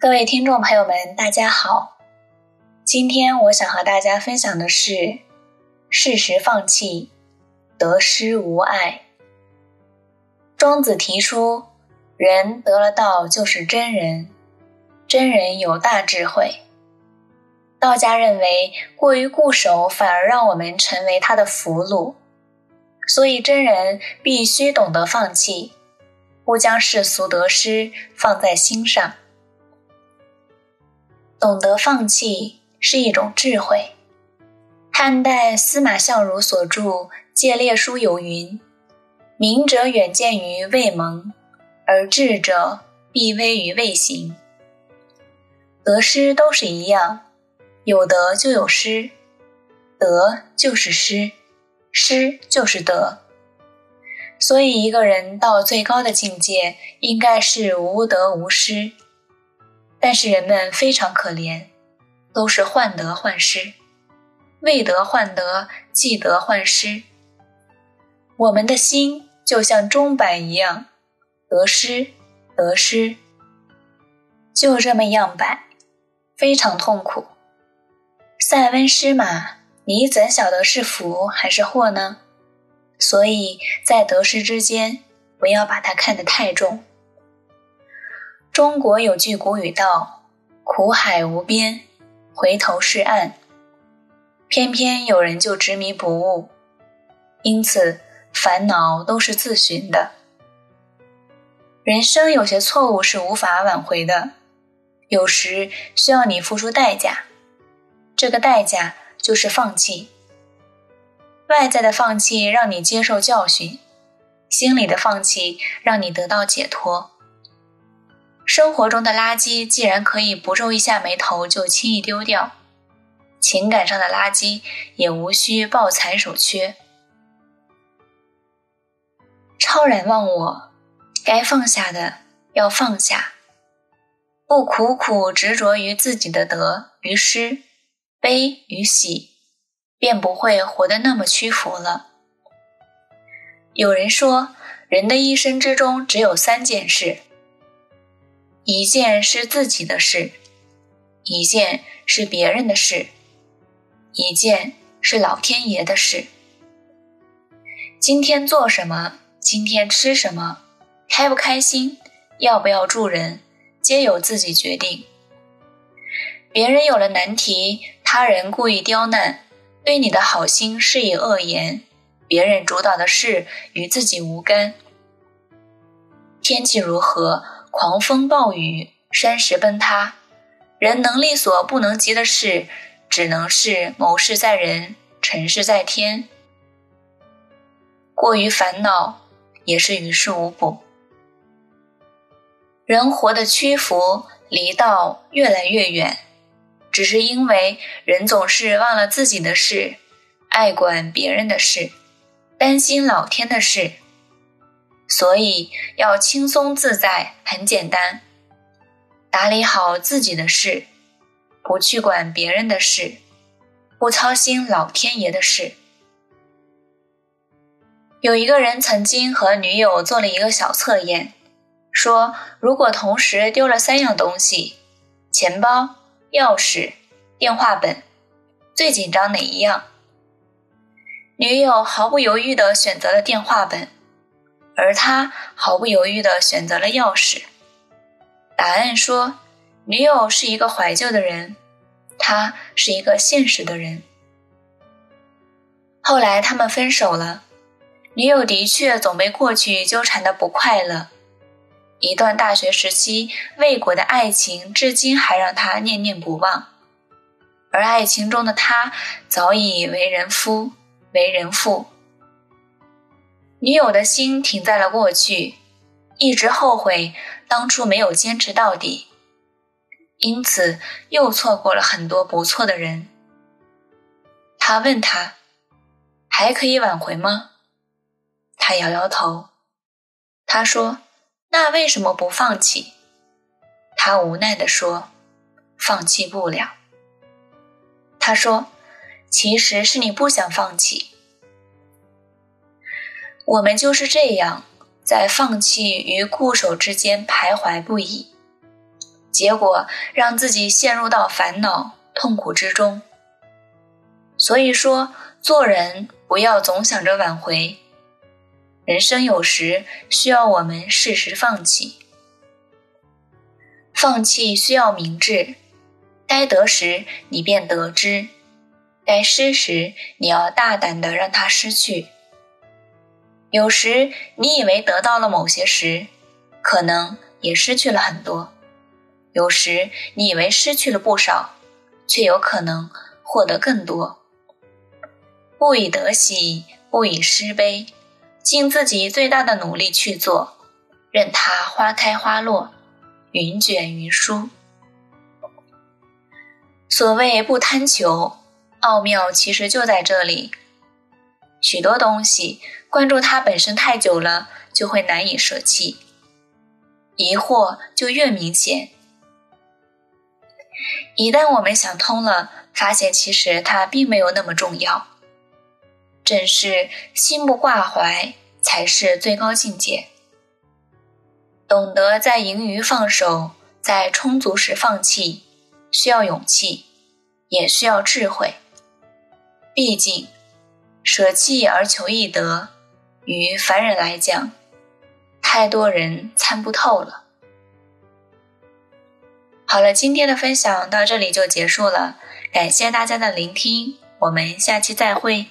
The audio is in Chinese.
各位听众朋友们，大家好。今天我想和大家分享的是：适时放弃，得失无碍。庄子提出，人得了道就是真人，真人有大智慧。道家认为，过于固守反而让我们成为他的俘虏，所以真人必须懂得放弃，不将世俗得失放在心上。懂得放弃是一种智慧。汉代司马相如所著《戒列书》有云：“明者远见于未萌，而智者必危于未形。”得失都是一样，有得就有失，得就是失，失就是得。所以，一个人到最高的境界，应该是无得无失。但是人们非常可怜，都是患得患失，未得患得，既得患失。我们的心就像钟摆一样，得失得失，就这么样摆，非常痛苦。塞翁失马，你怎晓得是福还是祸呢？所以在得失之间，不要把它看得太重。中国有句古语道：“苦海无边，回头是岸。”偏偏有人就执迷不悟，因此烦恼都是自寻的。人生有些错误是无法挽回的，有时需要你付出代价，这个代价就是放弃。外在的放弃让你接受教训，心里的放弃让你得到解脱。生活中的垃圾既然可以不皱一下眉头就轻易丢掉，情感上的垃圾也无需抱残守缺。超然忘我，该放下的要放下，不苦苦执着于自己的得与失、悲与喜，便不会活得那么屈服了。有人说，人的一生之中只有三件事。一件是自己的事，一件是别人的事，一件是老天爷的事。今天做什么，今天吃什么，开不开心，要不要助人，皆由自己决定。别人有了难题，他人故意刁难，对你的好心施以恶言，别人主导的事与自己无干。天气如何？狂风暴雨，山石崩塌，人能力所不能及的事，只能是谋事在人，成事在天。过于烦恼，也是于事无补。人活得屈服，离道越来越远，只是因为人总是忘了自己的事，爱管别人的事，担心老天的事。所以要轻松自在，很简单，打理好自己的事，不去管别人的事，不操心老天爷的事。有一个人曾经和女友做了一个小测验，说如果同时丢了三样东西——钱包、钥匙、电话本，最紧张哪一样？女友毫不犹豫地选择了电话本。而他毫不犹豫地选择了钥匙。答案说，女友是一个怀旧的人，他是一个现实的人。后来他们分手了，女友的确总被过去纠缠的不快乐。一段大学时期未果的爱情，至今还让他念念不忘。而爱情中的他，早已为人夫，为人父。女友的心停在了过去，一直后悔当初没有坚持到底，因此又错过了很多不错的人。他问他，还可以挽回吗？他摇摇头。他说：“那为什么不放弃？”他无奈地说：“放弃不了。”他说：“其实是你不想放弃。”我们就是这样，在放弃与固守之间徘徊不已。结果让自己陷入到烦恼痛苦之中。所以说，做人不要总想着挽回，人生有时需要我们适时放弃。放弃需要明智，该得时你便得之，该失时你要大胆的让它失去。有时你以为得到了某些时，可能也失去了很多；有时你以为失去了不少，却有可能获得更多。不以得喜，不以失悲，尽自己最大的努力去做，任它花开花落，云卷云舒。所谓不贪求，奥妙其实就在这里。许多东西。关注它本身太久了，就会难以舍弃，疑惑就越明显。一旦我们想通了，发现其实它并没有那么重要。正是心不挂怀，才是最高境界。懂得在盈余放手，在充足时放弃，需要勇气，也需要智慧。毕竟，舍弃而求易得。于凡人来讲，太多人参不透了。好了，今天的分享到这里就结束了，感谢大家的聆听，我们下期再会。